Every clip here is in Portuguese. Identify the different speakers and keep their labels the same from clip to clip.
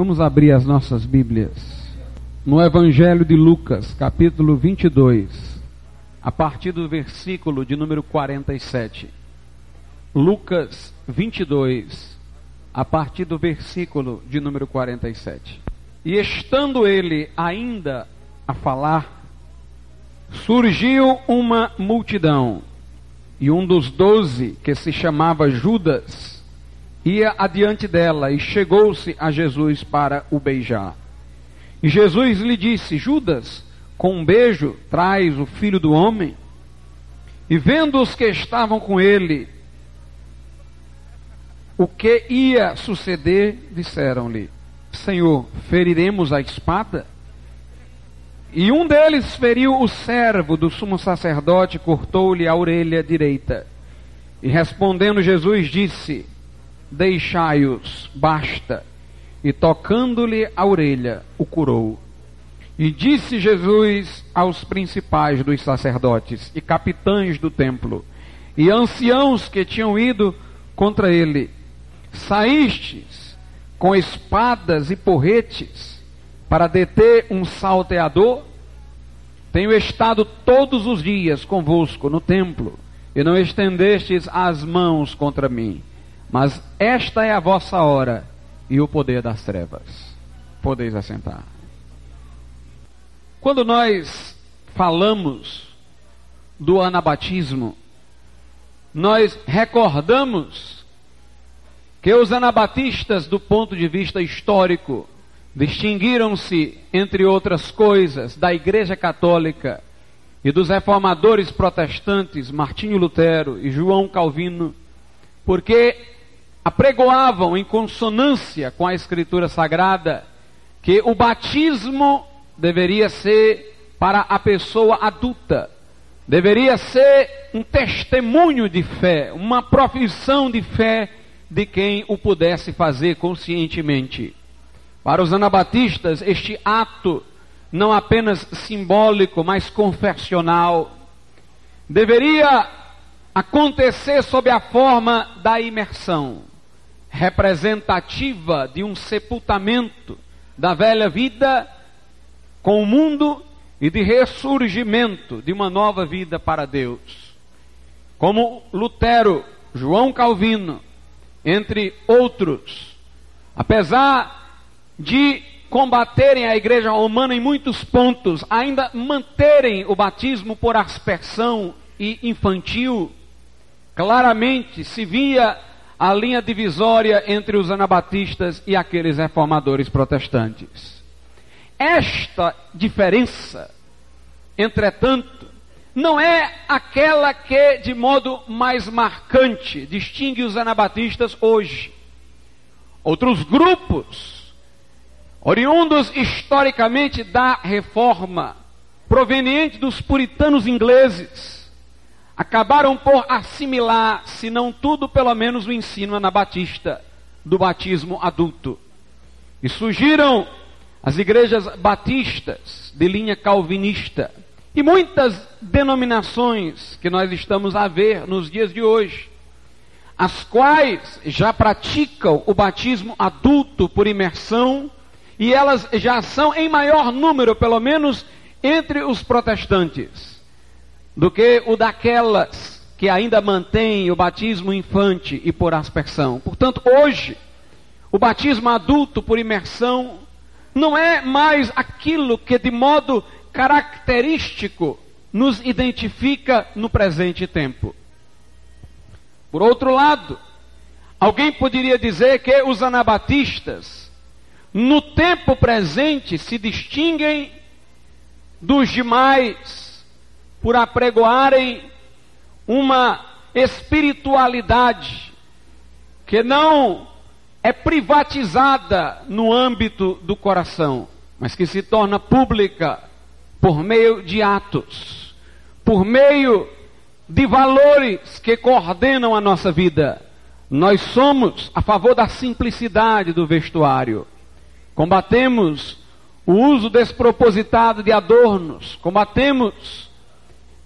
Speaker 1: Vamos abrir as nossas Bíblias no Evangelho de Lucas, capítulo 22, a partir do versículo de número 47. Lucas 22, a partir do versículo de número 47. E estando ele ainda a falar, surgiu uma multidão, e um dos doze, que se chamava Judas, ia adiante dela e chegou-se a Jesus para o beijar. E Jesus lhe disse: Judas, com um beijo traz o filho do homem? E vendo os que estavam com ele, o que ia suceder, disseram-lhe: Senhor, feriremos a espada? E um deles feriu o servo do sumo sacerdote, cortou-lhe a orelha direita. E respondendo Jesus disse: deixai-os, basta. E tocando-lhe a orelha, o curou. E disse Jesus aos principais dos sacerdotes e capitães do templo e anciãos que tinham ido contra ele: Saístes com espadas e porretes para deter um salteador? Tenho estado todos os dias convosco no templo e não estendestes as mãos contra mim. Mas esta é a vossa hora e o poder das trevas. Podeis assentar. Quando nós falamos do anabatismo, nós recordamos que os anabatistas, do ponto de vista histórico, distinguiram-se, entre outras coisas, da Igreja Católica e dos reformadores protestantes Martinho Lutero e João Calvino, porque apregoavam em consonância com a Escritura Sagrada que o batismo deveria ser para a pessoa adulta, deveria ser um testemunho de fé, uma profissão de fé de quem o pudesse fazer conscientemente. Para os anabatistas, este ato, não apenas simbólico, mas confessional, deveria acontecer sob a forma da imersão representativa de um sepultamento da velha vida com o mundo e de ressurgimento de uma nova vida para Deus. Como Lutero, João Calvino, entre outros, apesar de combaterem a igreja romana em muitos pontos, ainda manterem o batismo por aspersão e infantil, claramente se via a linha divisória entre os anabatistas e aqueles reformadores protestantes. Esta diferença, entretanto, não é aquela que, de modo mais marcante, distingue os anabatistas hoje. Outros grupos, oriundos historicamente da reforma, proveniente dos puritanos ingleses, acabaram por assimilar, se não tudo, pelo menos o ensino anabatista do batismo adulto. E surgiram as igrejas batistas de linha calvinista e muitas denominações que nós estamos a ver nos dias de hoje, as quais já praticam o batismo adulto por imersão e elas já são em maior número, pelo menos entre os protestantes do que o daquelas que ainda mantém o batismo infante e por aspersão. Portanto, hoje, o batismo adulto por imersão não é mais aquilo que de modo característico nos identifica no presente tempo. Por outro lado, alguém poderia dizer que os anabatistas, no tempo presente, se distinguem dos demais por apregoarem uma espiritualidade que não é privatizada no âmbito do coração, mas que se torna pública por meio de atos, por meio de valores que coordenam a nossa vida. Nós somos a favor da simplicidade do vestuário. Combatemos o uso despropositado de adornos, combatemos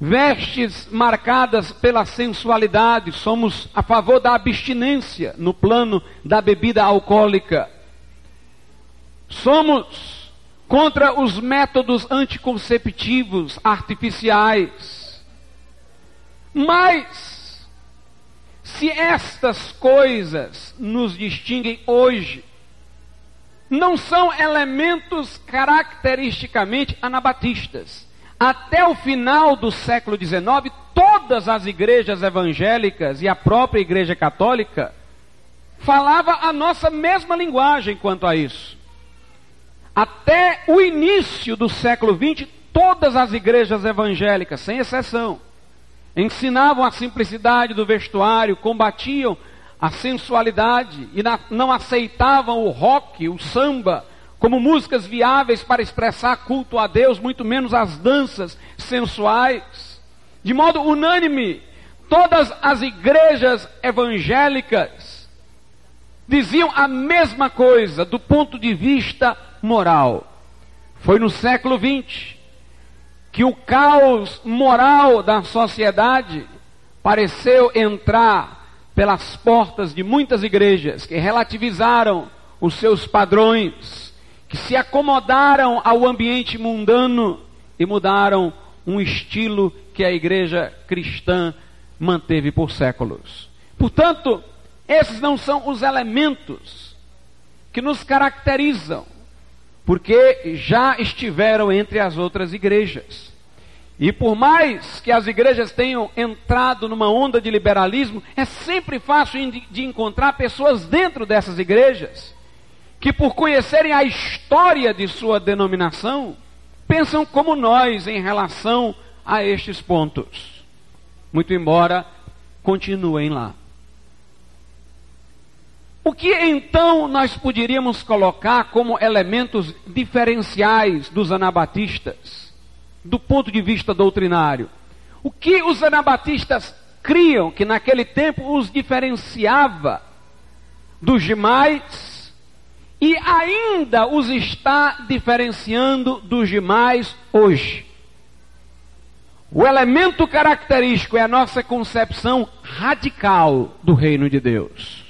Speaker 1: vestes marcadas pela sensualidade, somos a favor da abstinência no plano da bebida alcoólica. Somos contra os métodos anticonceptivos artificiais. Mas, se estas coisas nos distinguem hoje, não são elementos caracteristicamente anabatistas. Até o final do século XIX, todas as igrejas evangélicas e a própria igreja católica falava a nossa mesma linguagem quanto a isso. Até o início do século XX, todas as igrejas evangélicas, sem exceção, ensinavam a simplicidade do vestuário, combatiam a sensualidade e não aceitavam o rock, o samba, como músicas viáveis para expressar culto a Deus, muito menos as danças sensuais. De modo unânime, todas as igrejas evangélicas diziam a mesma coisa do ponto de vista moral. Foi no século XX que o caos moral da sociedade pareceu entrar pelas portas de muitas igrejas que relativizaram os seus padrões, que se acomodaram ao ambiente mundano e mudaram um estilo que a igreja cristã manteve por séculos. Portanto, esses não são os elementos que nos caracterizam porque já estiveram entre as outras igrejas. E por mais que as igrejas tenham entrado numa onda de liberalismo, é sempre fácil de encontrar pessoas dentro dessas igrejas que, por conhecerem a história de sua denominação, pensam como nós em relação a estes pontos. Muito embora continuem lá. O que então nós poderíamos colocar como elementos diferenciais dos anabatistas, do ponto de vista doutrinário? O que os anabatistas criam que naquele tempo os diferenciava dos demais e ainda os está diferenciando dos demais hoje? O elemento característico é a nossa concepção radical do reino de Deus.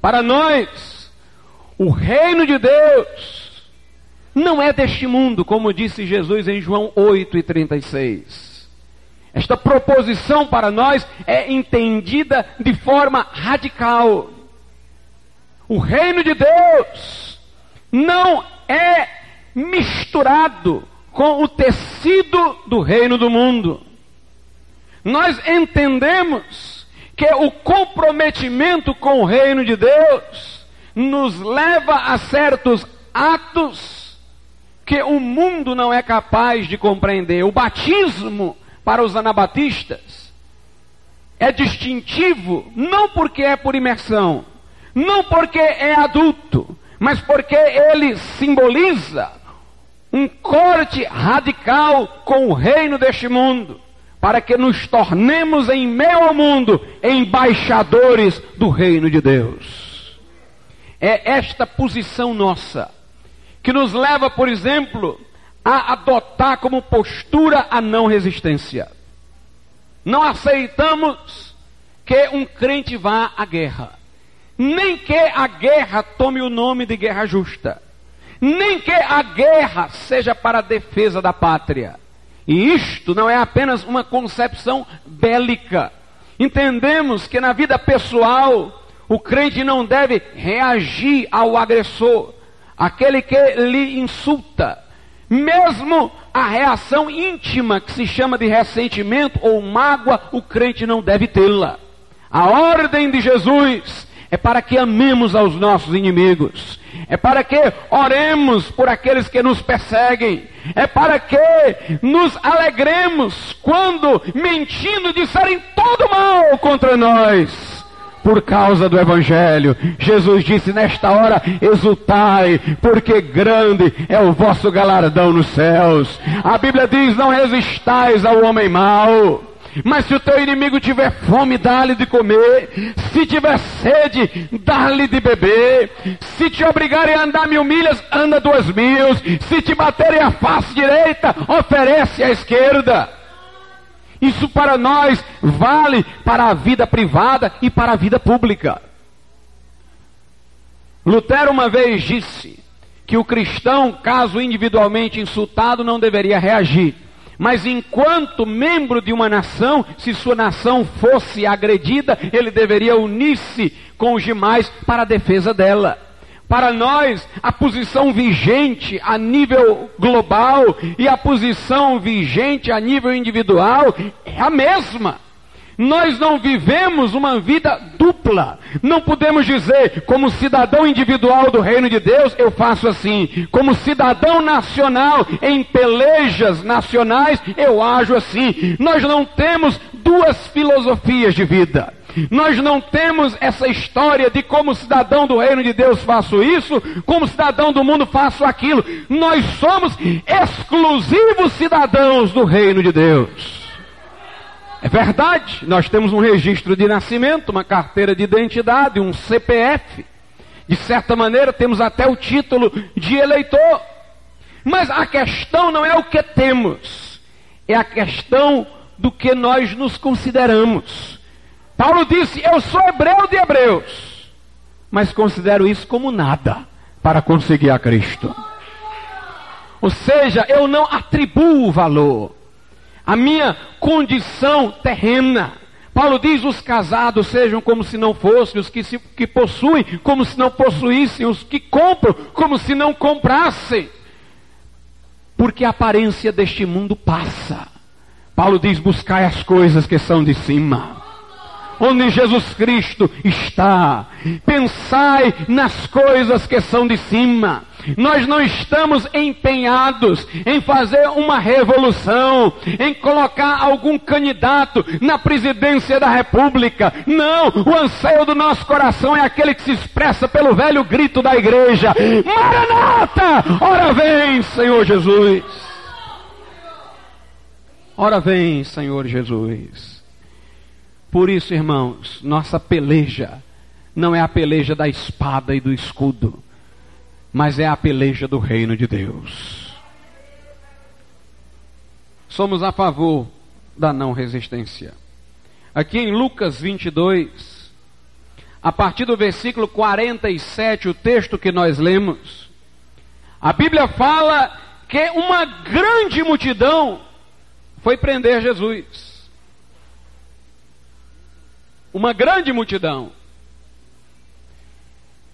Speaker 1: Para nós, o reino de Deus não é deste mundo, como disse Jesus em João 8 e 36. Esta proposição para nós é entendida de forma radical. O reino de Deus não é misturado com o tecido do reino do mundo. Nós entendemos que o comprometimento com o reino de Deus nos leva a certos atos que o mundo não é capaz de compreender. O batismo para os anabatistas é distintivo não porque é por imersão, não porque é adulto, mas porque ele simboliza um corte radical com o reino deste mundo para que nos tornemos em meio ao mundo embaixadores do reino de Deus. É esta posição nossa que nos leva, por exemplo, a adotar como postura a não resistência. Não aceitamos que um crente vá à guerra, nem que a guerra tome o nome de guerra justa, nem que a guerra seja para a defesa da pátria e isto não é apenas uma concepção bélica. Entendemos que na vida pessoal, o crente não deve reagir ao agressor, aquele que lhe insulta. Mesmo a reação íntima, que se chama de ressentimento ou mágoa, o crente não deve tê-la. A ordem de Jesus é para que amemos aos nossos inimigos é para que oremos por aqueles que nos perseguem, é para que nos alegremos quando, mentindo, disserem todo mal contra nós. Por causa do Evangelho, Jesus disse nesta hora: exultai, porque grande é o vosso galardão nos céus. A Bíblia diz: não resistais ao homem mau. Mas se o teu inimigo tiver fome, dá-lhe de comer. Se tiver sede, dá-lhe de beber. Se te obrigarem a andar mil milhas, anda duas mil. Se te baterem a face direita, oferece a esquerda. Isso para nós vale para a vida privada e para a vida pública. Lutero uma vez disse que o cristão, caso individualmente insultado, não deveria reagir. Mas enquanto membro de uma nação, se sua nação fosse agredida, ele deveria unir-se com os demais para a defesa dela. Para nós, a posição vigente a nível global e a posição vigente a nível individual é a mesma. Nós não vivemos uma vida dupla. Não podemos dizer, como cidadão individual do reino de Deus, eu faço assim. Como cidadão nacional, em pelejas nacionais, eu ajo assim. Nós não temos duas filosofias de vida. Nós não temos essa história de como cidadão do reino de Deus faço isso, como cidadão do mundo faço aquilo. Nós somos exclusivos cidadãos do reino de Deus. É verdade, nós temos um registro de nascimento, uma carteira de identidade, um CPF. De certa maneira, temos até o título de eleitor. Mas a questão não é o que temos, é a questão do que nós nos consideramos. Paulo disse: Eu sou hebreu de hebreus, mas considero isso como nada para conseguir a Cristo. Ou seja, eu não atribuo valor a minha condição terrena. Paulo diz: os casados sejam como se não fossem, os que, se, que possuem como se não possuíssem, os que compram como se não comprassem. Porque a aparência deste mundo passa. Paulo diz: buscai as coisas que são de cima onde Jesus Cristo está. Pensai nas coisas que são de cima. Nós não estamos empenhados em fazer uma revolução, em colocar algum candidato na presidência da República. Não, o anseio do nosso coração é aquele que se expressa pelo velho grito da igreja: Maranata! Ora vem, Senhor Jesus! Ora vem, Senhor Jesus! Por isso, irmãos, nossa peleja não é a peleja da espada e do escudo, mas é a peleja do reino de Deus. Somos a favor da não resistência. Aqui em Lucas 22, a partir do versículo 47, o texto que nós lemos, a Bíblia fala que uma grande multidão foi prender Jesus uma grande multidão,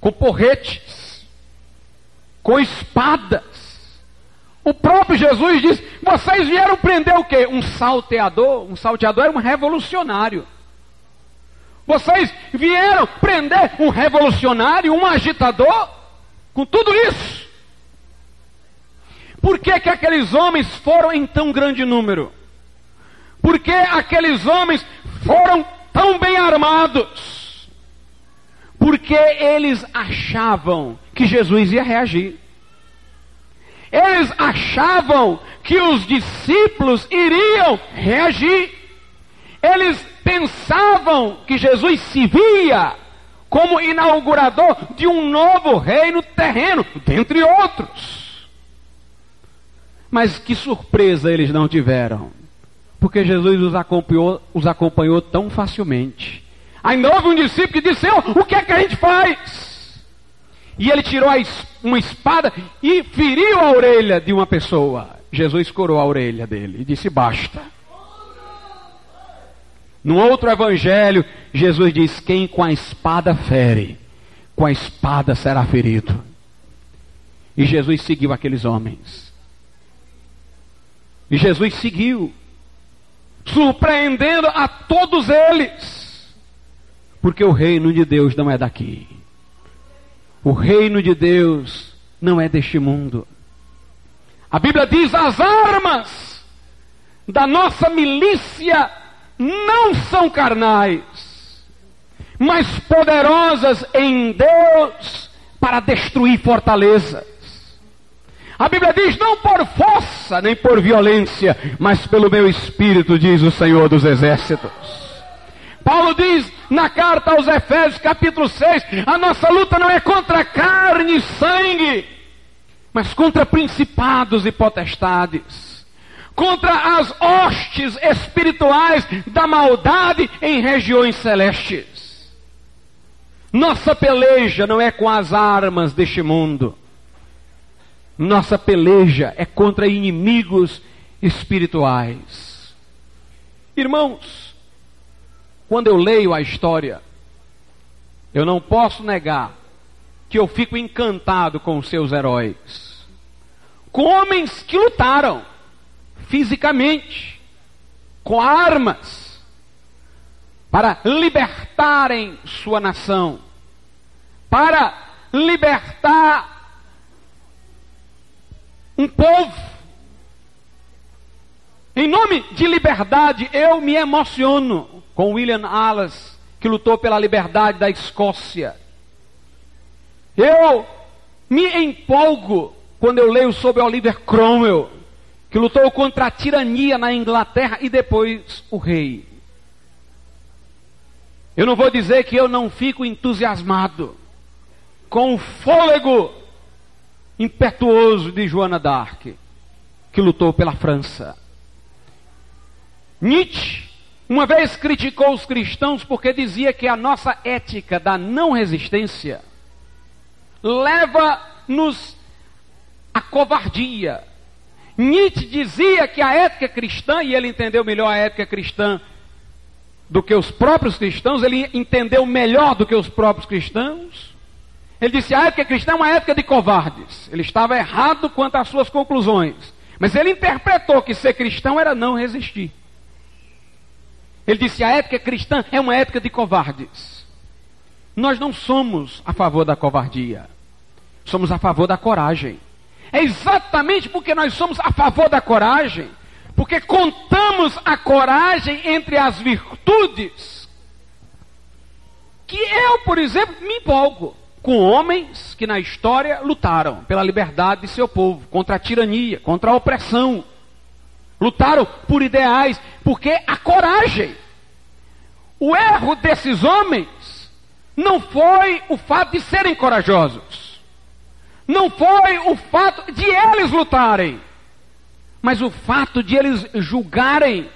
Speaker 1: com porretes, com espadas. O próprio Jesus diz: vocês vieram prender o quê? Um salteador? Um salteador era um revolucionário. Vocês vieram prender um revolucionário, um agitador, com tudo isso. Por que, que aqueles homens foram em tão grande número? Por que aqueles homens foram tão bem armados, porque eles achavam que Jesus ia reagir. Eles achavam que os discípulos iriam reagir. Eles pensavam que Jesus se via como inaugurador de um novo reino terreno, dentre outros. Mas que surpresa eles não tiveram porque Jesus os acompanhou, os acompanhou tão facilmente. Ainda houve um discípulo que disse: Senhor, o que é que a gente faz? E ele tirou uma espada e feriu a orelha de uma pessoa. Jesus curou a orelha dele e disse: Basta. No outro evangelho, Jesus diz: Quem com a espada fere, com a espada será ferido. E Jesus seguiu aqueles homens. E Jesus seguiu surpreendendo a todos eles, porque o reino de Deus não é daqui. O reino de Deus não é deste mundo. A Bíblia diz: as armas da nossa milícia não são carnais, mas poderosas em Deus para destruir fortalezas. A Bíblia diz: não por força nem por violência, mas pelo meu espírito, diz o Senhor dos Exércitos. Paulo diz na carta aos Efésios, capítulo 6, a nossa luta não é contra carne e sangue, mas contra principados e potestades, contra as hostes espirituais da maldade em regiões celestes. Nossa peleja não é com as armas deste mundo Nossa peleja é contra inimigos espirituais. Irmãos, quando eu leio a história, eu não posso negar que eu fico encantado com os seus heróis. Com homens que lutaram fisicamente, com armas, para libertarem sua nação, para libertar um povo. Em nome de liberdade, eu me emociono com William Wallace, que lutou pela liberdade da Escócia. Eu me empolgo quando eu leio sobre Oliver Cromwell, que lutou contra a tirania na Inglaterra e depois o rei. Eu não vou dizer que eu não fico entusiasmado com o fôlego impetuoso de Joana d'Arc, que lutou pela França. Nietzsche uma vez criticou os cristãos porque dizia que a nossa ética da não resistência leva-nos à covardia. Nietzsche dizia que a ética cristã, e ele entendeu melhor a ética cristã do que os próprios cristãos, ele entendeu melhor do que os próprios cristãos. Ele disse: a ética cristã é uma ética de covardes. Ele estava errado quanto às suas conclusões. Mas ele interpretou que ser cristão era não resistir. Ele disse: a ética cristã é uma ética de covardes. Nós não somos a favor da covardia, somos a favor da coragem. É exatamente porque nós somos a favor da coragem, porque contamos a coragem entre as virtudes, que eu, por exemplo, me empolgo com homens que na história lutaram pela liberdade de seu povo, contra a tirania, contra a opressão. Lutaram por ideais, porque a coragem. O erro desses homens não foi o fato de serem corajosos. Não foi o fato de eles lutarem. Mas o fato de eles julgarem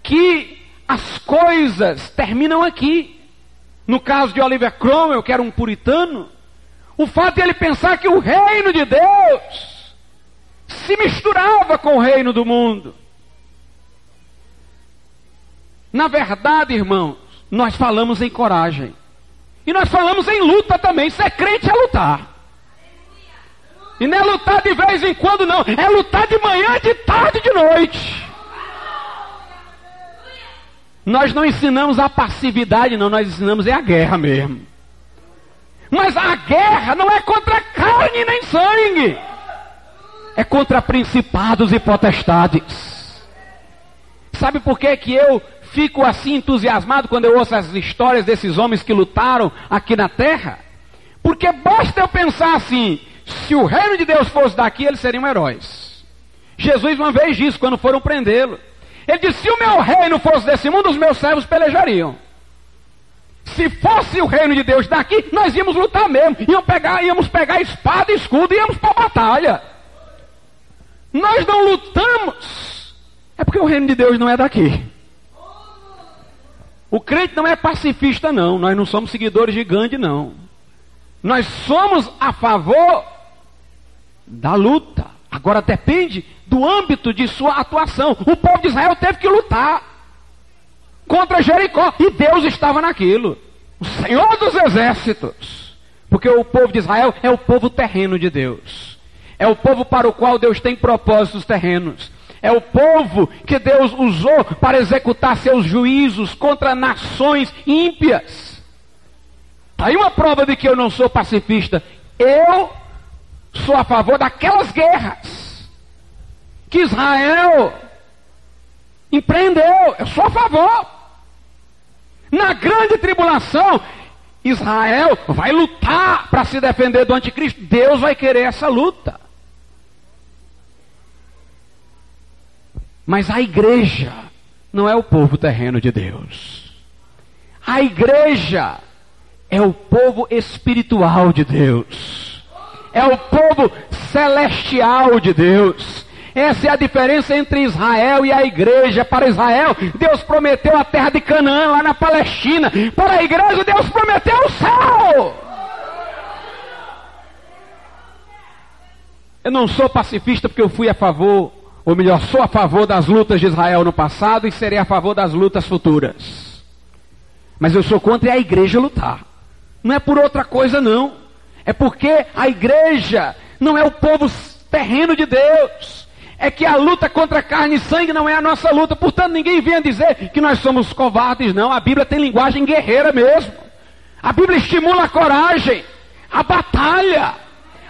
Speaker 1: que as coisas terminam aqui. No caso de Oliver Cromwell, que era um puritano, o fato de ele pensar que o reino de Deus se misturava com o reino do mundo. Na verdade, irmãos, nós falamos em coragem. E nós falamos em luta também. Ser crente é lutar. E não é lutar de vez em quando, não. É lutar de manhã, de tarde, de noite. Nós não ensinamos a passividade, não, nós ensinamos é a guerra mesmo. Mas a guerra não é contra carne nem sangue, é contra principados e potestades. Sabe por que, que eu fico assim entusiasmado quando eu ouço as histórias desses homens que lutaram aqui na terra? Porque basta eu pensar assim: se o reino de Deus fosse daqui, eles seriam heróis. Jesus uma vez disse quando foram prendê-lo. Ele disse: se o meu reino fosse desse mundo, os meus servos pelejariam. Se fosse o reino de Deus daqui, nós íamos lutar mesmo. Íamos pegar, íamos pegar espada e escudo e íamos para a batalha. Nós não lutamos. É porque o reino de Deus não é daqui. O crente não é pacifista, não. Nós não somos seguidores de Gandhi, não. Nós somos a favor da luta. Agora depende do âmbito de sua atuação. O povo de Israel teve que lutar contra Jericó e Deus estava naquilo. O Senhor dos exércitos. Porque o povo de Israel é o povo terreno de Deus. É o povo para o qual Deus tem propósitos terrenos. É o povo que Deus usou para executar seus juízos contra nações ímpias. Está aí uma prova de que eu não sou pacifista. Eu sou a favor daquelas guerras que Israel empreendeu. Eu sou a favor. Na grande tribulação, Israel vai lutar para se defender do anticristo. Deus vai querer essa luta. Mas a igreja não é o povo terreno de Deus. A igreja é o povo espiritual de Deus é o povo celestial de Deus. Essa é a diferença entre Israel e a igreja. Para Israel, Deus prometeu a terra de Canaã, lá na Palestina. Para a igreja, Deus prometeu o céu. Eu não sou pacifista porque eu fui a favor, ou melhor, sou a favor das lutas de Israel no passado e serei a favor das lutas futuras. Mas eu sou contra a igreja lutar. Não é por outra coisa, não. É porque a igreja não é o povo terreno de Deus. É que a luta contra carne e sangue não é a nossa luta. Portanto, ninguém venha dizer que nós somos covardes, não. A Bíblia tem linguagem guerreira mesmo. A Bíblia estimula a coragem, a batalha.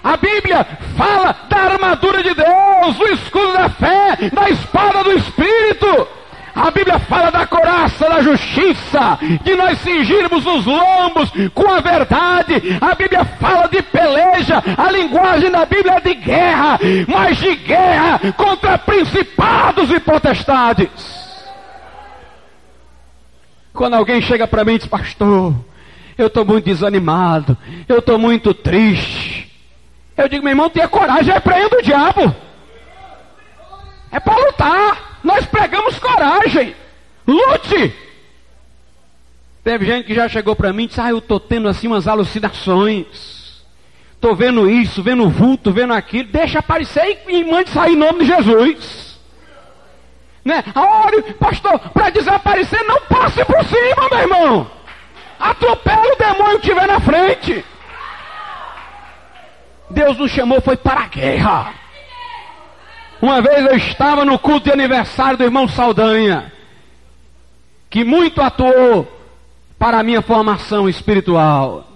Speaker 1: A Bíblia fala da armadura de Deus, do escudo da fé, da espada do Espírito. A Bíblia fala da coraça da justiça, de nós cingirmos os lombos com a verdade. A Bíblia fala de peleja, a linguagem da Bíblia é de guerra, mas de guerra contra principados e potestades. Quando alguém chega para mim e diz, pastor, eu estou muito desanimado, eu estou muito triste. Eu digo, meu irmão, tenha coragem, repreenda o diabo. É para lutar. Nós pregamos coragem. Lute. Teve gente que já chegou para mim e disse: Ah, eu estou tendo assim umas alucinações. Estou vendo isso, vendo vulto, vendo aquilo. Deixa aparecer e, e mande sair em nome de Jesus. Né? Ore, pastor, para desaparecer, não passe por cima, meu irmão. Atropela o demônio que estiver na frente. Deus nos chamou foi para a guerra. Uma vez eu estava no culto de aniversário do irmão Saldanha, que muito atuou para a minha formação espiritual.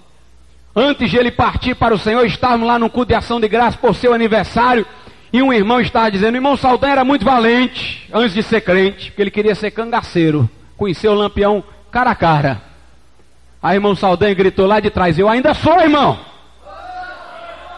Speaker 1: Antes de ele partir para o Senhor, estávamos lá no culto de ação de graça por seu aniversário, e um irmão estava dizendo: irmão Saldanha era muito valente antes de ser crente, porque ele queria ser cangaceiro, conheceu o lampião cara a cara. Aí irmão Saldanha gritou lá de trás: Eu ainda sou, irmão.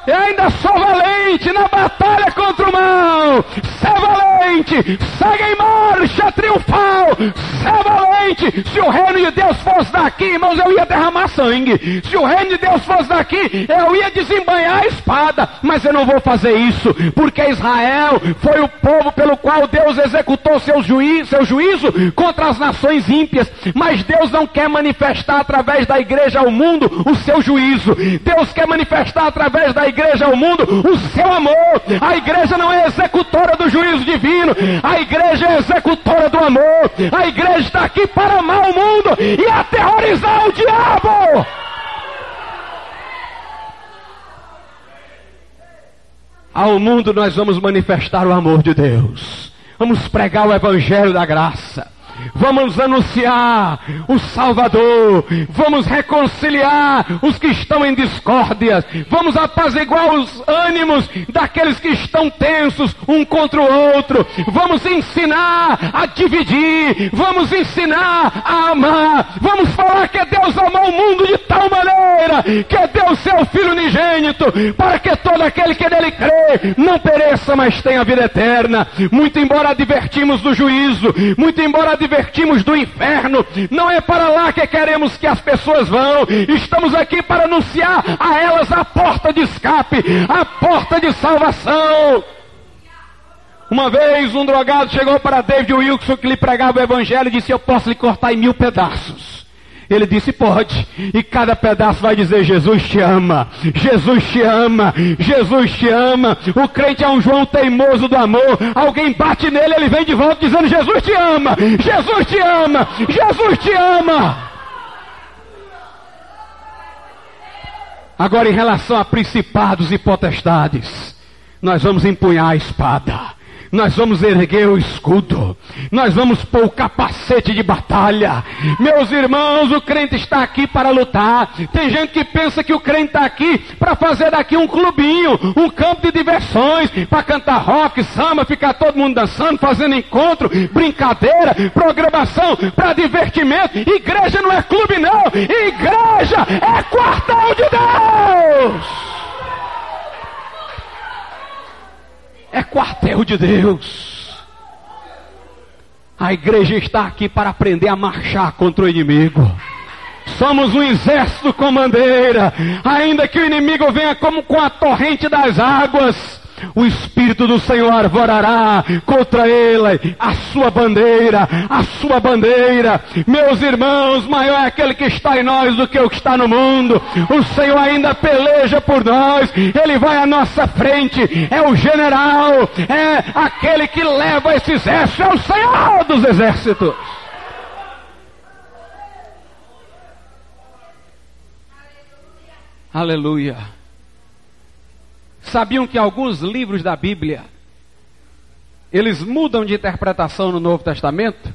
Speaker 1: Eu ainda sou valente na batalha contra o mal. Sê valente, segue em marcha triunfal. Sê valente. Se o reino de Deus fosse daqui, irmãos, eu ia derramar sangue. Se o reino de Deus fosse daqui, eu ia desembanhar a espada. Mas eu não vou fazer isso, porque Israel foi o povo pelo qual Deus executou seu juízo, seu juízo contra as nações ímpias. Mas Deus não quer manifestar através da igreja ao mundo o seu juízo. Deus quer manifestar através da igreja igreja ao mundo o seu amor. A igreja não é executora do juízo divino, a igreja é executora do amor. A igreja está aqui para amar o mundo e aterrorizar o diabo. Ao mundo nós vamos manifestar o amor de Deus. Vamos pregar o evangelho da graça. Vamos anunciar o Salvador. Vamos reconciliar os que estão em discórdia. Vamos apaziguar os ânimos daqueles que estão tensos um contra o outro. Vamos ensinar a dividir. Vamos ensinar a amar. Vamos falar que Deus amou o mundo de tal maneira que deu seu Filho unigênito para que todo aquele que nele crê não pereça, mas tenha vida eterna. Muito embora advertimos do juízo, muito embora advertimos advertimos do inferno. Não é para lá que queremos que as pessoas vão. Estamos aqui para anunciar a elas a porta de escape, a porta de salvação. Uma vez um drogado chegou para David Wilson que lhe pregava o evangelho e disse: Eu posso lhe cortar em mil pedaços. Ele disse: Pode. E cada pedaço vai dizer: Jesus te ama, Jesus te ama, Jesus te ama. O crente é um João teimoso do amor. Alguém bate nele, ele vem de volta dizendo: Jesus te ama, Jesus te ama, Jesus te ama. Agora, em relação a principados e potestades, nós vamos empunhar a espada nós vamos erguer o escudo, nós vamos pôr o capacete de batalha. Meus irmãos, o crente está aqui para lutar. Tem gente que pensa que o crente está aqui para fazer daqui um clubinho, um campo de diversões, para cantar rock, samba, ficar todo mundo dançando, fazendo encontro, brincadeira, programação, para divertimento. Igreja não é clube, não. Igreja é quartel de Deus. É quartel de Deus. A igreja está aqui para aprender a marchar contra o inimigo. Somos um exército com bandeira. Ainda que o inimigo venha como com a torrente das águas, o Espírito do Senhor arvorará contra ele a sua bandeira, a sua bandeira. Meus irmãos, maior é aquele que está em nós do que o que está no mundo. O Senhor ainda peleja por nós, ele vai à nossa frente, é o general, é aquele que leva esse exército, é o Senhor dos exércitos. Aleluia. Sabiam que alguns livros da Bíblia eles mudam de interpretação no Novo Testamento?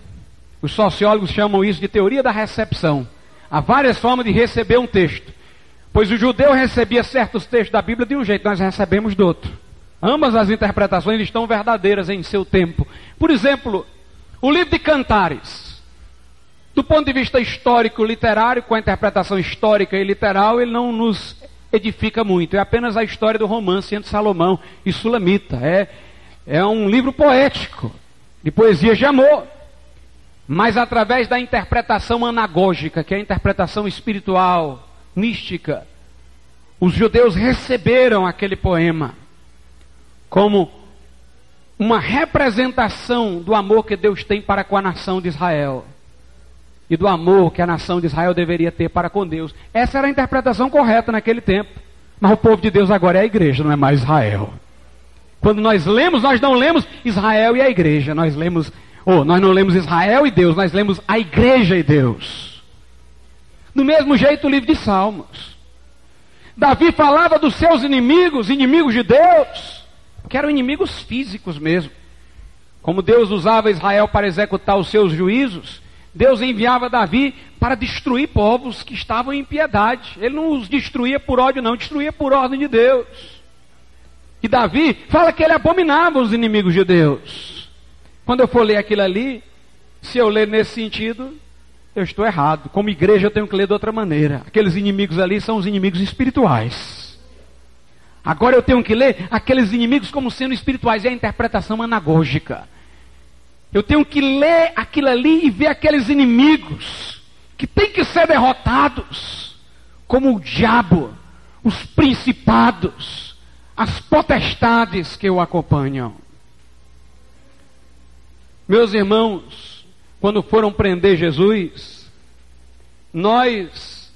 Speaker 1: Os sociólogos chamam isso de teoria da recepção. Há várias formas de receber um texto. Pois o judeu recebia certos textos da Bíblia de um jeito, nós recebemos do outro. Ambas as interpretações estão verdadeiras em seu tempo. Por exemplo, o livro de Cantares. Do ponto de vista histórico, literário, com a interpretação histórica e literal, ele não nos edifica muito. É apenas a história do romance entre Salomão e Sulamita. É, é um livro poético, de poesias de amor. Mas através da interpretação anagógica, que é a interpretação espiritual, mística, os judeus receberam aquele poema como uma representação do amor que Deus tem para com a nação de Israel e do amor que a nação de Israel deveria ter para com Deus. Essa era a interpretação correta naquele tempo. Mas o povo de Deus agora é a igreja, não é mais Israel. Quando nós lemos, nós não lemos Israel e a igreja, nós lemos, ou oh, nós não lemos Israel e Deus, nós lemos a igreja e Deus. Do mesmo jeito o livro de Salmos. Davi falava dos seus inimigos, inimigos de Deus, que eram inimigos físicos mesmo. Como Deus usava Israel para executar os seus juízos, Deus enviava Davi para destruir povos que estavam em piedade. Ele não os destruía por ódio, não, destruía por ordem de Deus. E Davi fala que ele abominava os inimigos de Deus. Quando eu for ler aquilo ali, se eu ler nesse sentido, eu estou errado. Como igreja eu tenho que ler de outra maneira. Aqueles inimigos ali são os inimigos espirituais. Agora eu tenho que ler aqueles inimigos como sendo espirituais. É a interpretação anagógica. Eu tenho que ler aquilo ali e ver aqueles inimigos que têm que ser derrotados, como o diabo, os principados, as potestades que o acompanham. Meus irmãos, quando foram prender Jesus, nós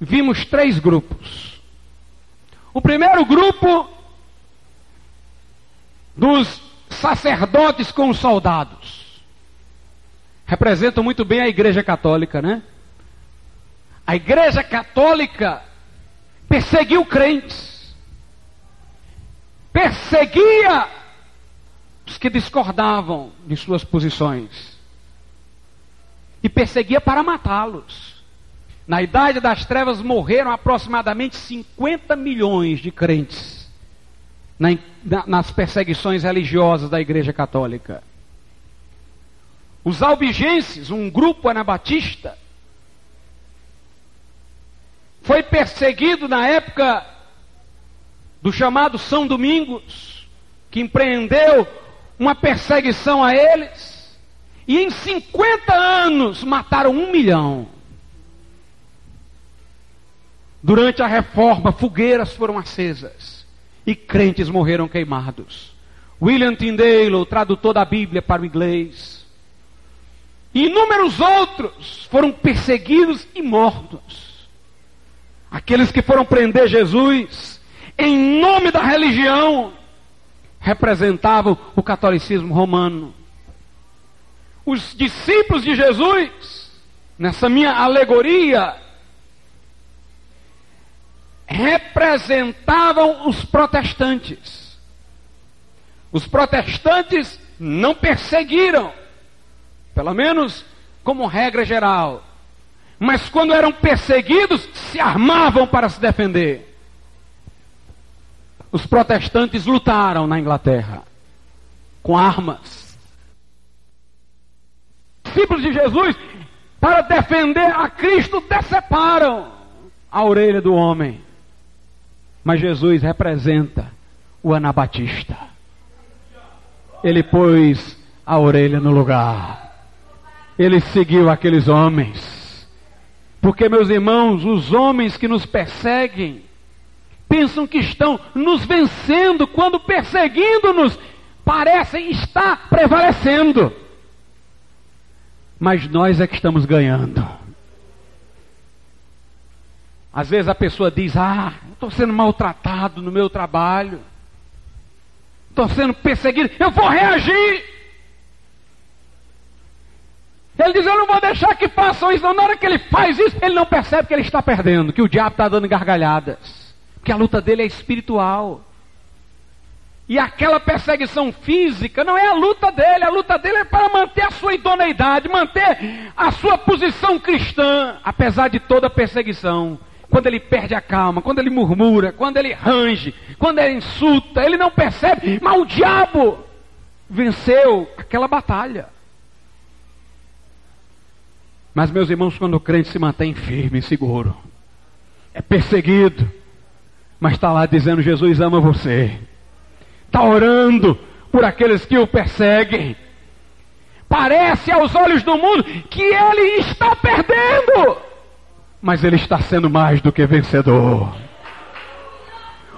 Speaker 1: vimos três grupos. O primeiro grupo dos sacerdotes com os soldados. Representam muito bem a Igreja Católica, né? A Igreja Católica perseguiu crentes, perseguia os que discordavam de suas posições e perseguia para matá-los. Na idade das trevas morreram aproximadamente 50 milhões de crentes nas perseguições religiosas da Igreja Católica. Os albigenses, um grupo anabatista, foi perseguido na época do chamado São Domingos, que empreendeu uma perseguição a eles, e em 50 anos mataram um milhão. Durante a reforma, fogueiras foram acesas e crentes morreram queimados. William Tyndale, tradutor da Bíblia para o inglês. Inúmeros outros foram perseguidos e mortos. Aqueles que foram prender Jesus em nome da religião representavam o catolicismo romano. Os discípulos de Jesus, nessa minha alegoria, representavam os protestantes. Os protestantes não perseguiram, pelo menos como regra geral. Mas quando eram perseguidos, se armavam para se defender. Os protestantes lutaram na Inglaterra com armas. Os discípulos de Jesus, para defender a Cristo, deceparam a orelha do homem. Mas Jesus representa o anabatista. Ele pôs a orelha no lugar. Ele seguiu aqueles homens. Porque, meus irmãos, os homens que nos perseguem pensam que estão nos vencendo quando perseguindo-nos parecem estar prevalecendo. Mas nós é que estamos ganhando. Às vezes a pessoa diz: Ah, estou sendo maltratado no meu trabalho, estou sendo perseguido, eu vou reagir. Ele diz: Eu não vou deixar que façam isso. Na hora que ele faz isso, ele não percebe que ele está perdendo, que o diabo está dando gargalhadas. Que a luta dele é espiritual. E aquela perseguição física não é a luta dele, a luta dele é para manter a sua idoneidade, manter a sua posição cristã, apesar de toda perseguição. Quando ele perde a calma, quando ele murmura, quando ele range, quando ele insulta, ele não percebe, mas o diabo venceu aquela batalha. Mas, meus irmãos, quando o crente se mantém firme e seguro, é perseguido, mas está lá dizendo: Jesus ama você, está orando por aqueles que o perseguem. Parece aos olhos do mundo que ele está perdendo, mas ele está sendo mais do que vencedor.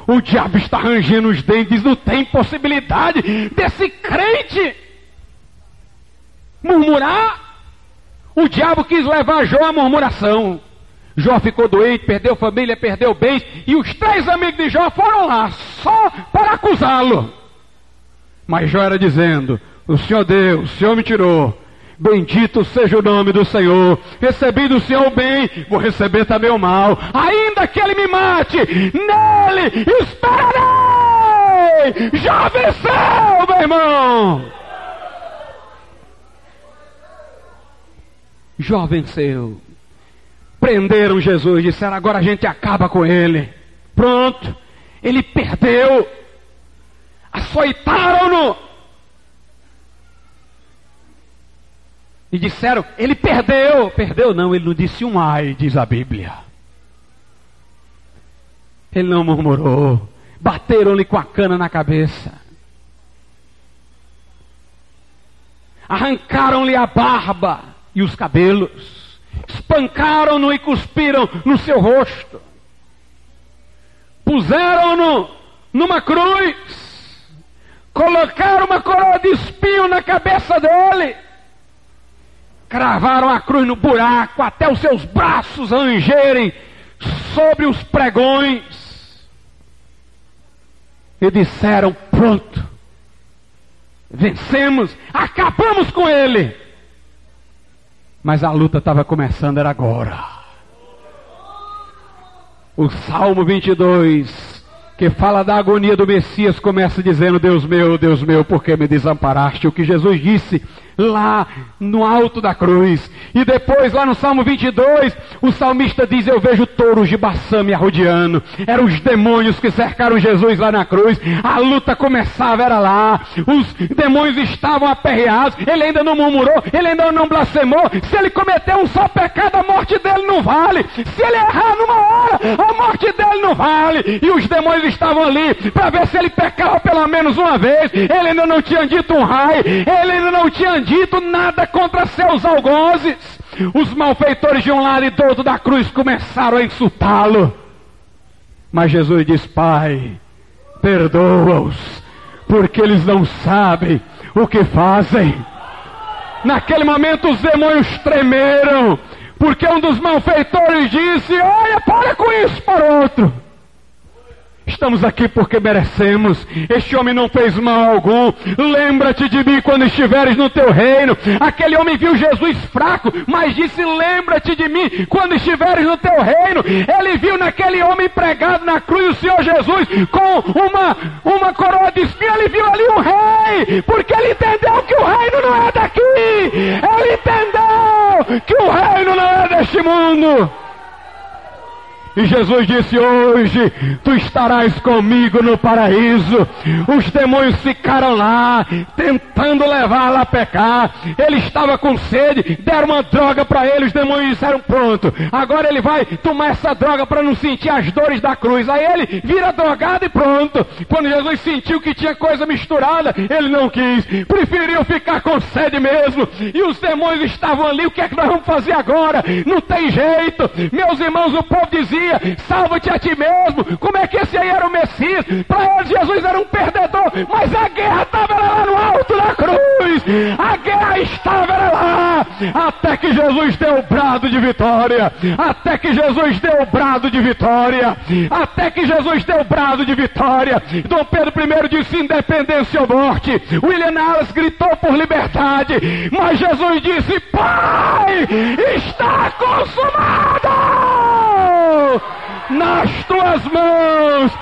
Speaker 1: O diabo está rangendo os dentes, não tem possibilidade desse crente murmurar o diabo quis levar Jó à murmuração. Jó ficou doente, perdeu família, perdeu bens, e os três amigos de Jó foram lá só para acusá-lo. Mas Jó era dizendo: O Senhor deu, o Senhor me tirou. Bendito seja o nome do Senhor. Recebi do Senhor o bem, vou receber também o mal. Ainda que ele me mate, nele esperarei. Já venceu, meu irmão. Jó venceu. Prenderam Jesus, disseram: agora a gente acaba com ele. Pronto, ele perdeu. Açoitaram-no. E disseram: ele perdeu. Perdeu, não, ele não disse um ai, diz a Bíblia. Ele não murmurou. Bateram-lhe com a cana na cabeça. Arrancaram-lhe a barba e os cabelos, espancaram-no e cuspiram no seu rosto, puseram-no numa cruz, colocaram uma coroa de espinho na cabeça dele, cravaram a cruz no buraco até os seus braços rangerem sobre os pregões e disseram: Pronto, vencemos, acabamos com ele. Mas a luta estava começando, era agora. O Salmo 22 que fala da agonia do Messias, começa dizendo: Deus meu, Deus meu, por que me desamparaste? O que Jesus disse lá no alto da cruz. E depois, lá no Salmo 22, o salmista diz: Eu vejo touros de Baçã me arrodeando. Eram os demônios que cercaram Jesus lá na cruz. A luta começava, era lá. Os demônios estavam aperreados. Ele ainda não murmurou, ele ainda não blasfemou. Se ele cometeu um só pecado, a morte dele não vale. Se ele errar numa hora, a morte dele não vale. E os demônios estavam ali para ver se ele pecava pelo menos uma vez. Ele ainda não tinha dito um raio, ele ainda não tinha dito nada contra seus algozes. Os malfeitores de um lado e do outro da cruz começaram a insultá-lo. Mas Jesus diz: Pai, perdoa-os, porque eles não sabem o que fazem. Naquele momento os demônios tremeram, porque um dos malfeitores disse: Olha, para com isso para outro. Estamos aqui porque merecemos. Este homem não fez mal algum. Lembra-te de mim quando estiveres no teu reino. Aquele homem viu Jesus fraco, mas disse: Lembra-te de mim quando estiveres no teu reino. Ele viu naquele homem pregado na cruz o Senhor Jesus com uma, uma coroa de espinho. Ele viu ali um rei, porque ele entendeu que o reino não é daqui. Ele entendeu que o reino não é deste mundo. E Jesus disse: Hoje tu estarás comigo no paraíso. Os demônios ficaram lá, tentando levá-la a pecar. Ele estava com sede, deram uma droga para ele. Os demônios disseram: Pronto, agora ele vai tomar essa droga para não sentir as dores da cruz. Aí ele vira drogado e pronto. Quando Jesus sentiu que tinha coisa misturada, ele não quis, preferiu ficar com sede mesmo. E os demônios estavam ali: O que é que nós vamos fazer agora? Não tem jeito. Meus irmãos, o povo dizia dizia: salva-te a ti mesmo. Como é que esse aí era o Messias? Para eles, Jesus era um perdedor, mas a guerra estava lá no alto da cruz. A guerra estava lá, até que Jesus deu o brado de vitória. Até que Jesus deu o brado de vitória. Até que Jesus deu o brado de vitória. Dom Pedro I disse: independência ou morte. William Alice gritou por liberdade. Mas Jesus disse: Pai, está consumado! Nas tuas mãos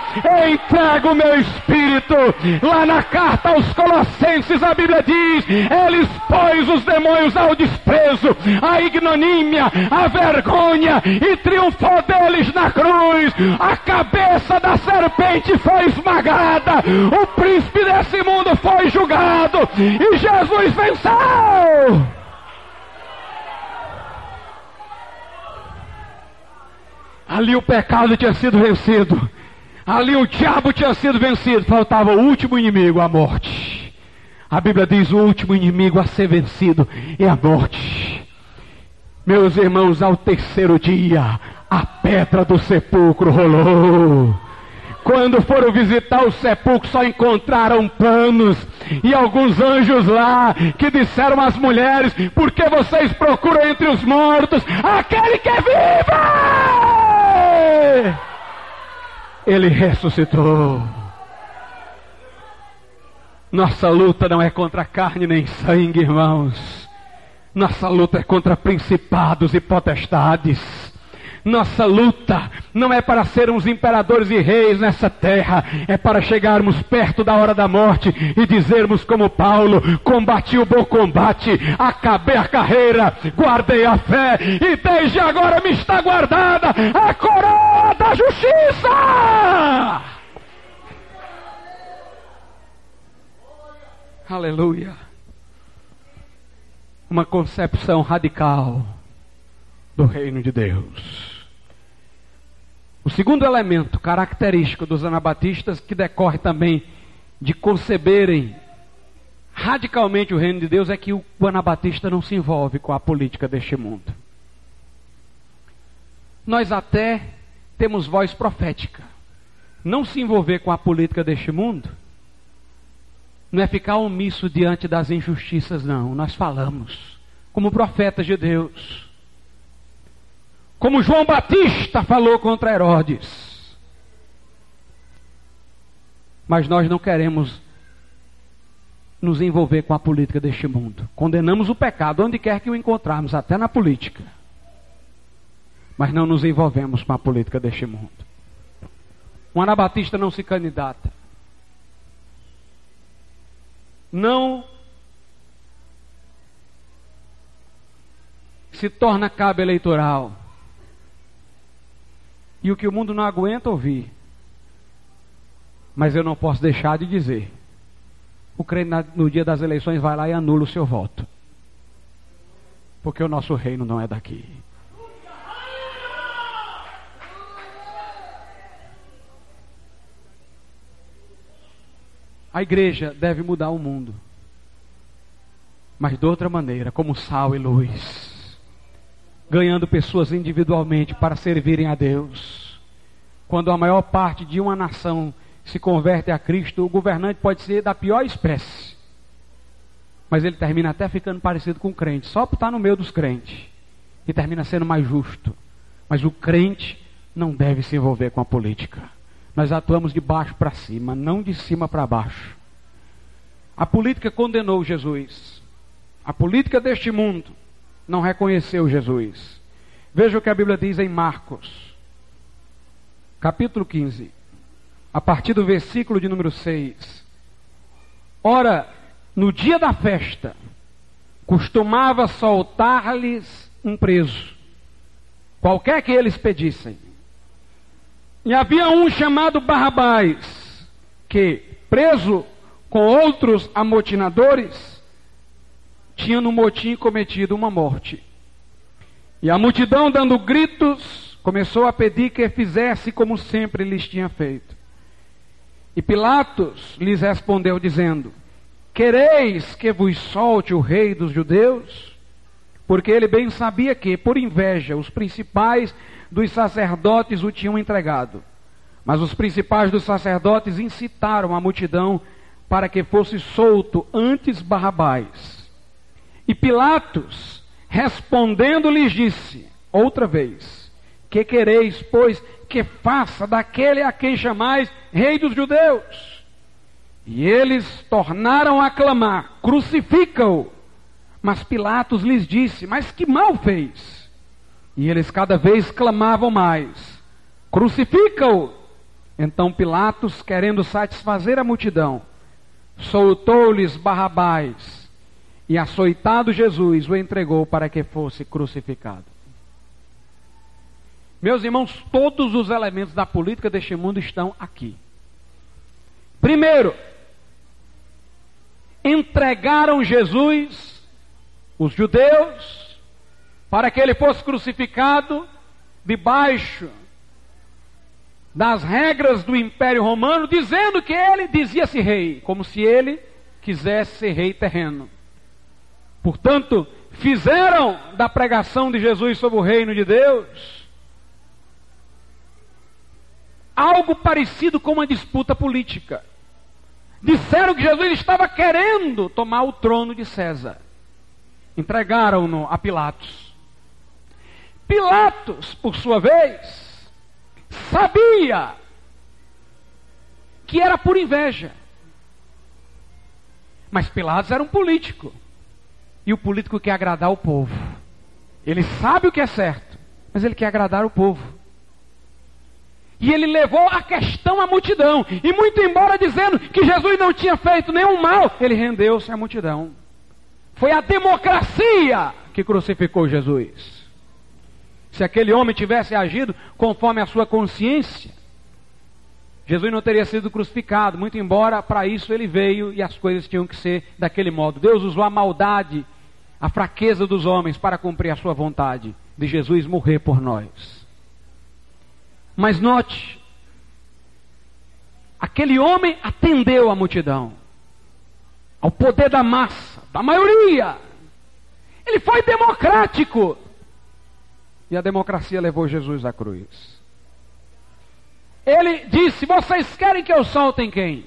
Speaker 1: entrego o meu espírito. Lá na carta aos Colossenses a Bíblia diz: Ele expôs os demônios ao desprezo, à ignomínia, à vergonha e triunfou deles na cruz. A cabeça da serpente foi esmagada, o príncipe desse mundo foi julgado e Jesus venceu. Ali o pecado tinha sido vencido. Ali o diabo tinha sido vencido. Faltava o último inimigo, a morte. A Bíblia diz: o último inimigo a ser vencido é a morte. Meus irmãos, ao terceiro dia, a pedra do sepulcro rolou. Quando foram visitar o sepulcro, só encontraram panos e alguns anjos lá que disseram às mulheres: Por que vocês procuram entre os mortos aquele que é vivo? Ele ressuscitou. Nossa luta não é contra carne nem sangue, irmãos. Nossa luta é contra principados e potestades. Nossa luta não é para sermos imperadores e reis nessa terra, é para chegarmos perto da hora da morte e dizermos como Paulo: combati o bom combate, acabei a carreira, guardei a fé e desde agora me está guardada a coroa da justiça. Aleluia. Uma concepção radical do reino de Deus. O segundo elemento característico dos anabatistas, que decorre também de conceberem radicalmente o reino de Deus, é que o anabatista não se envolve com a política deste mundo. Nós até temos voz profética. Não se envolver com a política deste mundo não é ficar omisso diante das injustiças, não. Nós falamos como profetas de Deus como João Batista falou contra Herodes. Mas nós não queremos nos envolver com a política deste mundo. Condenamos o pecado onde quer que o encontrarmos, até na política. Mas não nos envolvemos com a política deste mundo. Um anabatista não se candidata. Não se torna cabo eleitoral e o que o mundo não aguenta ouvir. Mas eu não posso deixar de dizer: o crente no dia das eleições vai lá e anula o seu voto. Porque o nosso reino não é daqui. A igreja deve mudar o mundo, mas de outra maneira, como sal e luz ganhando pessoas individualmente para servirem a Deus. Quando a maior parte de uma nação se converte a Cristo, o governante pode ser da pior espécie. Mas ele termina até ficando parecido com o crente, só por estar no meio dos crentes. E termina sendo mais justo. Mas o crente não deve se envolver com a política. Nós atuamos de baixo para cima, não de cima para baixo. A política condenou Jesus. A política deste mundo não reconheceu Jesus. Veja o que a Bíblia diz em Marcos, capítulo 15, a partir do versículo de número 6. Ora, no dia da festa, costumava soltar-lhes um preso, qualquer que eles pedissem. E havia um chamado Barrabás, que, preso com outros amotinadores, tinha no motim cometido uma morte. E a multidão, dando gritos, começou a pedir que fizesse como sempre lhes tinha feito. E Pilatos lhes respondeu, dizendo: Quereis que vos solte o rei dos judeus? porque ele bem sabia que, por inveja, os principais dos sacerdotes o tinham entregado. Mas os principais dos sacerdotes incitaram a multidão para que fosse solto antes Barrabás. E Pilatos, respondendo, lhes disse, outra vez: Que quereis, pois, que faça daquele a quem chamais Rei dos Judeus? E eles tornaram a clamar: Crucifica-o! Mas Pilatos lhes disse: Mas que mal fez? E eles cada vez clamavam mais: Crucifica-o! Então Pilatos, querendo satisfazer a multidão, soltou-lhes Barrabás e, açoitado Jesus, o entregou para que fosse crucificado. Meus irmãos, todos os elementos da política deste mundo estão aqui. Primeiro, entregaram Jesus, os judeus, para que ele fosse crucificado debaixo das regras do Império Romano, dizendo que ele dizia-se rei, como se ele quisesse ser rei terreno. Portanto, fizeram da pregação de Jesus sobre o reino de Deus algo parecido com uma disputa política. Disseram que Jesus estava querendo tomar o trono de César. Entregaram-no a Pilatos. Pilatos, por sua vez, sabia que era por inveja. Mas Pilatos era um político. E o político quer agradar o povo. Ele sabe o que é certo, mas ele quer agradar o povo. E ele levou a questão à multidão. E muito embora dizendo que Jesus não tinha feito nenhum mal, ele rendeu-se à multidão. Foi a democracia que crucificou Jesus. Se aquele homem tivesse agido conforme a sua consciência, Jesus não teria sido crucificado, muito embora para isso ele veio e as coisas tinham que ser daquele modo. Deus usou a maldade, a fraqueza dos homens para cumprir a sua vontade de Jesus morrer por nós. Mas note, aquele homem atendeu a multidão, ao poder da massa, da maioria. Ele foi democrático. E a democracia levou Jesus à cruz. Ele disse: Vocês querem que eu solte quem?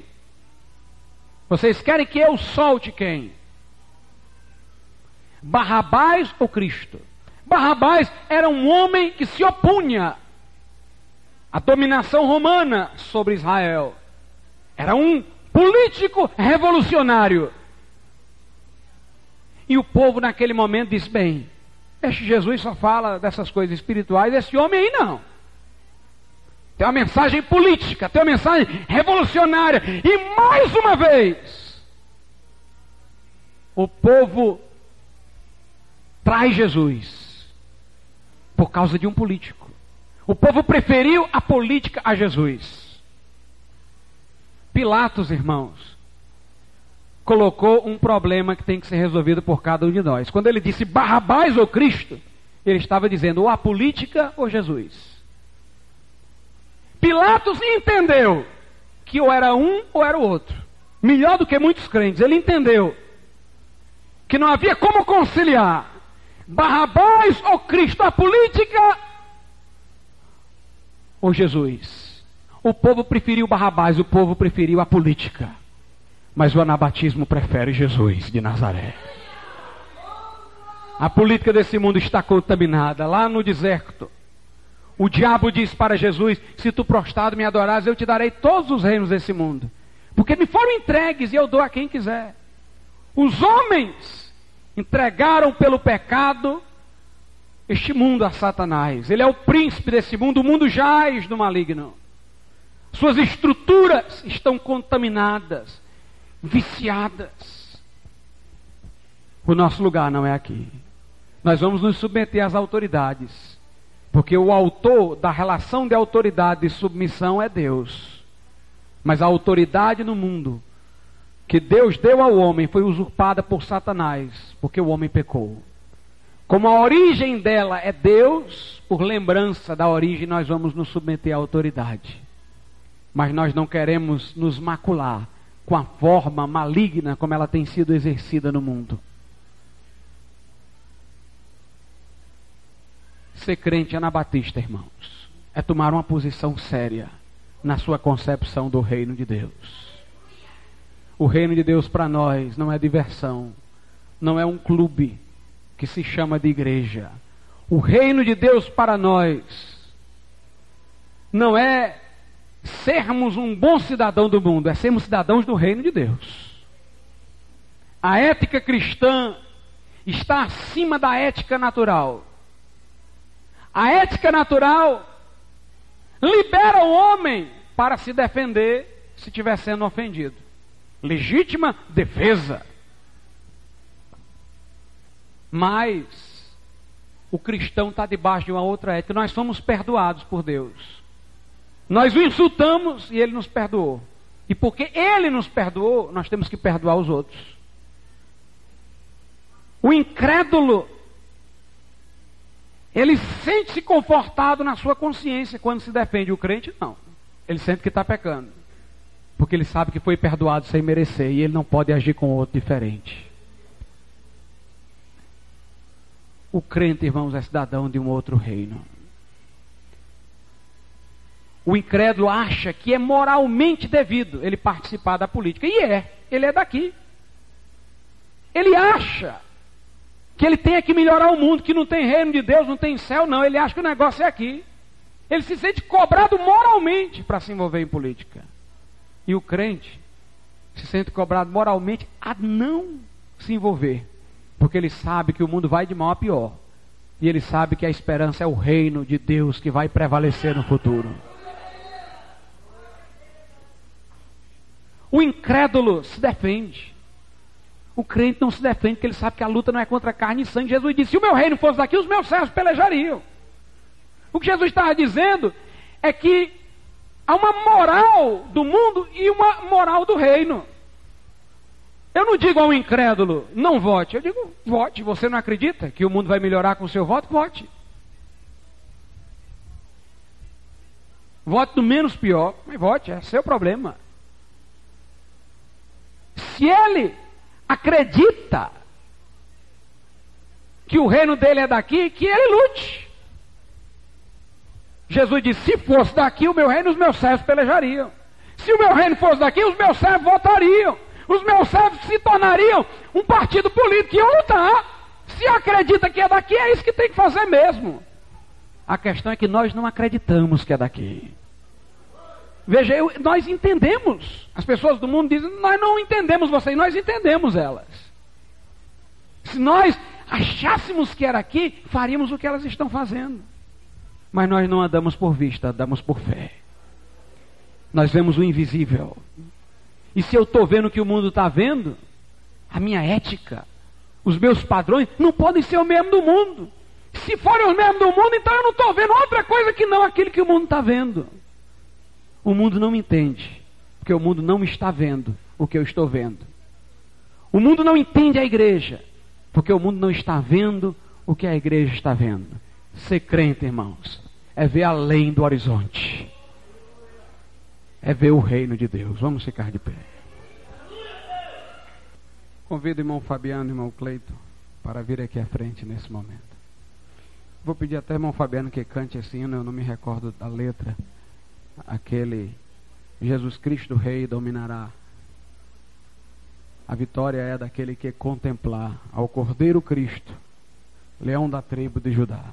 Speaker 1: Vocês querem que eu solte quem? Barrabás ou Cristo? Barrabás era um homem que se opunha a dominação romana sobre Israel. Era um político revolucionário. E o povo naquele momento disse: bem, este Jesus só fala dessas coisas espirituais, esse homem aí não. Tem uma mensagem política, tem uma mensagem revolucionária. E mais uma vez, o povo traz Jesus por causa de um político. O povo preferiu a política a Jesus. Pilatos, irmãos, colocou um problema que tem que ser resolvido por cada um de nós. Quando ele disse Barrabás ou Cristo, ele estava dizendo ou a política ou Jesus. Pilatos entendeu que ou era um ou era o outro. Melhor do que muitos crentes. Ele entendeu que não havia como conciliar Barrabás ou Cristo, a política ou Jesus? O povo preferiu Barrabás, o povo preferiu a política. Mas o anabatismo prefere Jesus de Nazaré. A política desse mundo está contaminada. Lá no deserto, o diabo diz para Jesus: Se tu prostrado me adorares, eu te darei todos os reinos desse mundo. Porque me foram entregues e eu dou a quem quiser. Os homens entregaram pelo pecado este mundo a Satanás. Ele é o príncipe desse mundo, o mundo jaz no maligno. Suas estruturas estão contaminadas, viciadas. O nosso lugar não é aqui. Nós vamos nos submeter às autoridades, porque o autor da relação de autoridade e submissão é Deus. Mas a autoridade no mundo que Deus deu ao homem foi usurpada por Satanás, porque o homem pecou. Como a origem dela é Deus, por lembrança da origem, nós vamos nos submeter à autoridade. Mas nós não queremos nos macular com a forma maligna como ela tem sido exercida no mundo. Ser crente anabatista, irmãos, é tomar uma posição séria na sua concepção do reino de Deus. O reino de Deus para nós não é diversão, não é um clube que se chama de igreja. O reino de Deus para nós não é sermos um bom cidadão do mundo, é sermos cidadãos do reino de Deus. A ética cristã está acima da ética natural. A ética natural libera o homem para se defender se estiver sendo ofendido. Legítima defesa. Mas o cristão está debaixo de uma outra ética. Nós somos perdoados por Deus. Nós o insultamos e ele nos perdoou. E porque ele nos perdoou, nós temos que perdoar os outros. O incrédulo, ele sente-se confortado na sua consciência quando se defende. O crente, não. Ele sente que está pecando. Porque ele sabe que foi perdoado sem merecer e ele não pode agir com outro diferente. O crente, irmãos, é cidadão de um outro reino. O incrédulo acha que é moralmente devido ele participar da política. E é, ele é daqui. Ele acha que ele tem que melhorar o mundo, que não tem reino de Deus, não tem céu, não. Ele acha que o negócio é aqui. Ele se sente cobrado moralmente para se envolver em política. E o crente se sente cobrado moralmente a não se envolver. Porque ele sabe que o mundo vai de mal a pior. E ele sabe que a esperança é o reino de Deus que vai prevalecer no futuro. O incrédulo se defende. O crente não se defende porque ele sabe que a luta não é contra carne e sangue. Jesus disse: se o meu reino fosse daqui, os meus servos pelejariam. O que Jesus estava dizendo é que há uma moral do mundo e uma moral do reino. Eu não digo ao incrédulo, não vote. Eu digo, vote. Você não acredita que o mundo vai melhorar com o seu voto? Vote. Vote do menos pior, mas vote, é seu problema. Se ele acredita que o reino dele é daqui, que ele lute. Jesus disse: se fosse daqui, o meu reino, os meus servos pelejariam. Se o meu reino fosse daqui, os meus servos votariam. Os meus servos se tornariam um partido político e eu lutar. Se acredita que é daqui, é isso que tem que fazer mesmo. A questão é que nós não acreditamos que é daqui. Veja, eu, nós entendemos. As pessoas do mundo dizem, nós não entendemos vocês, nós entendemos elas. Se nós achássemos que era aqui, faríamos o que elas estão fazendo. Mas nós não andamos por vista, andamos por fé. Nós vemos o invisível. E se eu estou vendo o que o mundo está vendo, a minha ética, os meus padrões, não podem ser o mesmo do mundo. Se forem os mesmos do mundo, então eu não estou vendo outra coisa que não aquilo que o mundo está vendo. O mundo não me entende, porque o mundo não está vendo o que eu estou vendo. O mundo não entende a igreja, porque o mundo não está vendo o que a igreja está vendo. Ser crente, irmãos, é ver além do horizonte. É ver o reino de Deus. Vamos ficar de pé. Convido o irmão Fabiano e o irmão Cleito para vir aqui à frente nesse momento. Vou pedir até ao irmão Fabiano que cante hino, eu não me recordo da letra aquele Jesus Cristo Rei dominará. A vitória é daquele que contemplar ao Cordeiro Cristo, leão da tribo de Judá.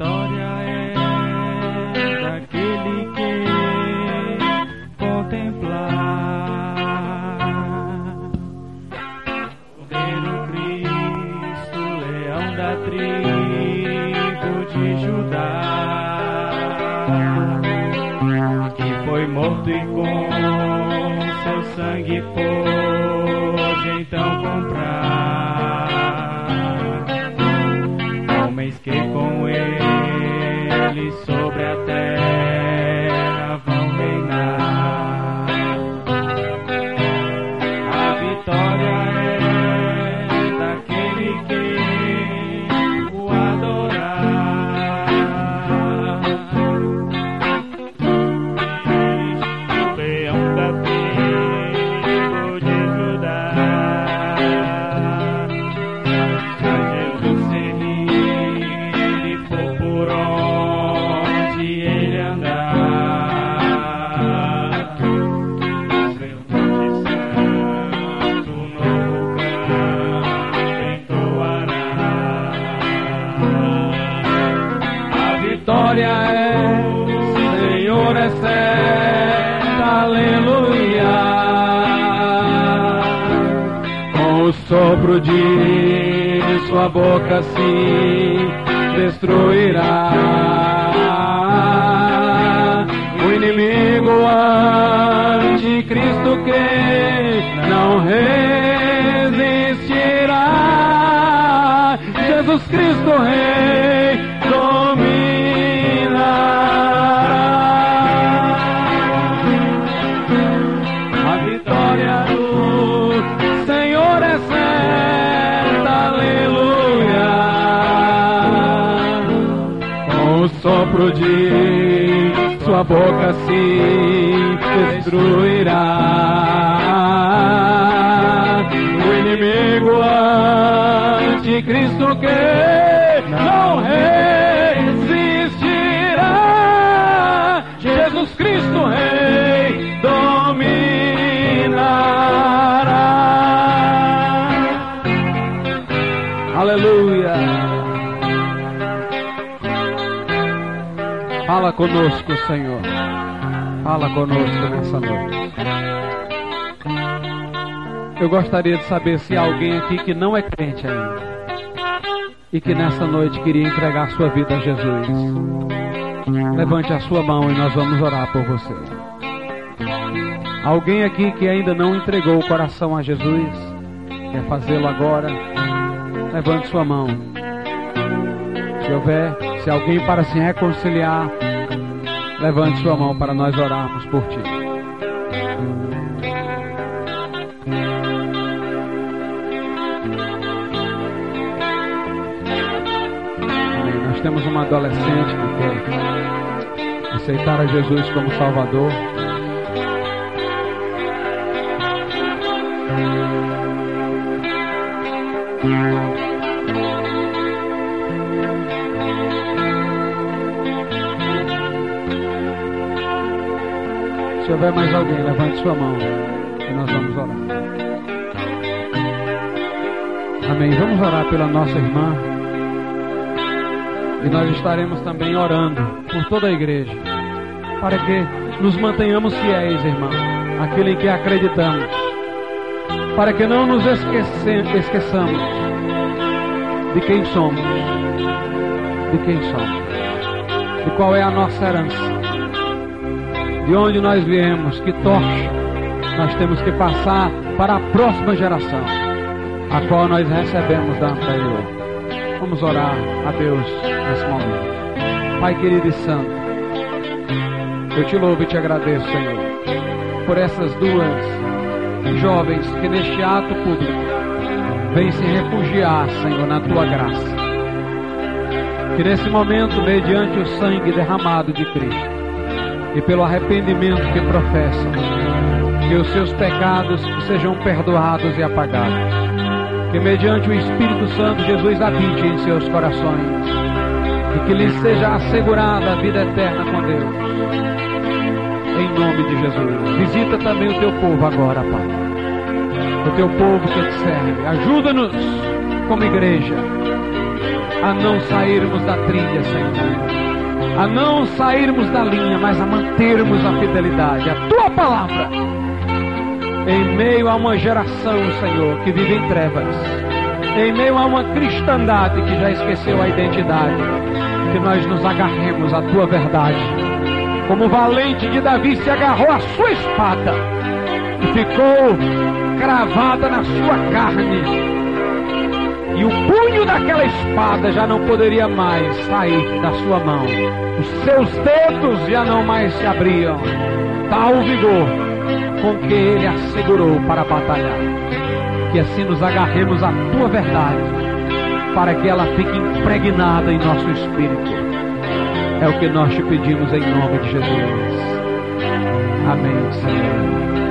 Speaker 2: Sobre
Speaker 1: Fala conosco, Senhor. Fala conosco nessa noite. Eu gostaria de saber se há alguém aqui que não é crente ainda e que nessa noite queria entregar sua vida a Jesus. Levante a sua mão e nós vamos orar por você. Alguém aqui que ainda não entregou o coração a Jesus, quer fazê-lo agora? Levante sua mão. Se houver, se alguém para se reconciliar, levante sua mão para nós orarmos por ti. Amém. Nós temos uma adolescente que quer aceitar a Jesus como Salvador. Se houver mais alguém, levante sua mão e nós vamos orar. Amém. Vamos orar pela nossa irmã. E nós estaremos também orando por toda a igreja. Para que nos mantenhamos fiéis, irmão, aquilo em que acreditamos. Para que não nos esqueçamos de quem somos. De quem somos. De qual é a nossa herança de onde nós viemos, que torche nós temos que passar para a próxima geração, a qual nós recebemos da anterior. Vamos orar a Deus nesse momento. Pai querido e santo, eu te louvo e te agradeço, Senhor, por essas duas jovens que neste ato público vêm se refugiar, Senhor, na tua graça. Que nesse momento, mediante o sangue derramado de Cristo, e pelo arrependimento que professam, que os seus pecados sejam perdoados e apagados. Que mediante o Espírito Santo Jesus habite em seus corações e que lhes seja assegurada a vida eterna com Deus. Em nome de Jesus. Visita também o teu povo agora, Pai. O teu povo que te serve. Ajuda-nos como igreja a não sairmos da trilha, Senhor a não sairmos da linha, mas a mantermos a fidelidade, a tua palavra, em meio a uma geração, Senhor, que vive em trevas, em meio a uma cristandade que já esqueceu a identidade, que nós nos agarremos à tua verdade. Como o valente de Davi se agarrou à sua espada. E ficou cravada na sua carne, e o punho daquela espada já não poderia mais sair da sua mão. Os seus dedos já não mais se abriam. Tal vigor com que ele assegurou para batalhar. Que assim nos agarremos à tua verdade, para que ela fique impregnada em nosso espírito. É o que nós te pedimos em nome de Jesus. Amém, Senhor.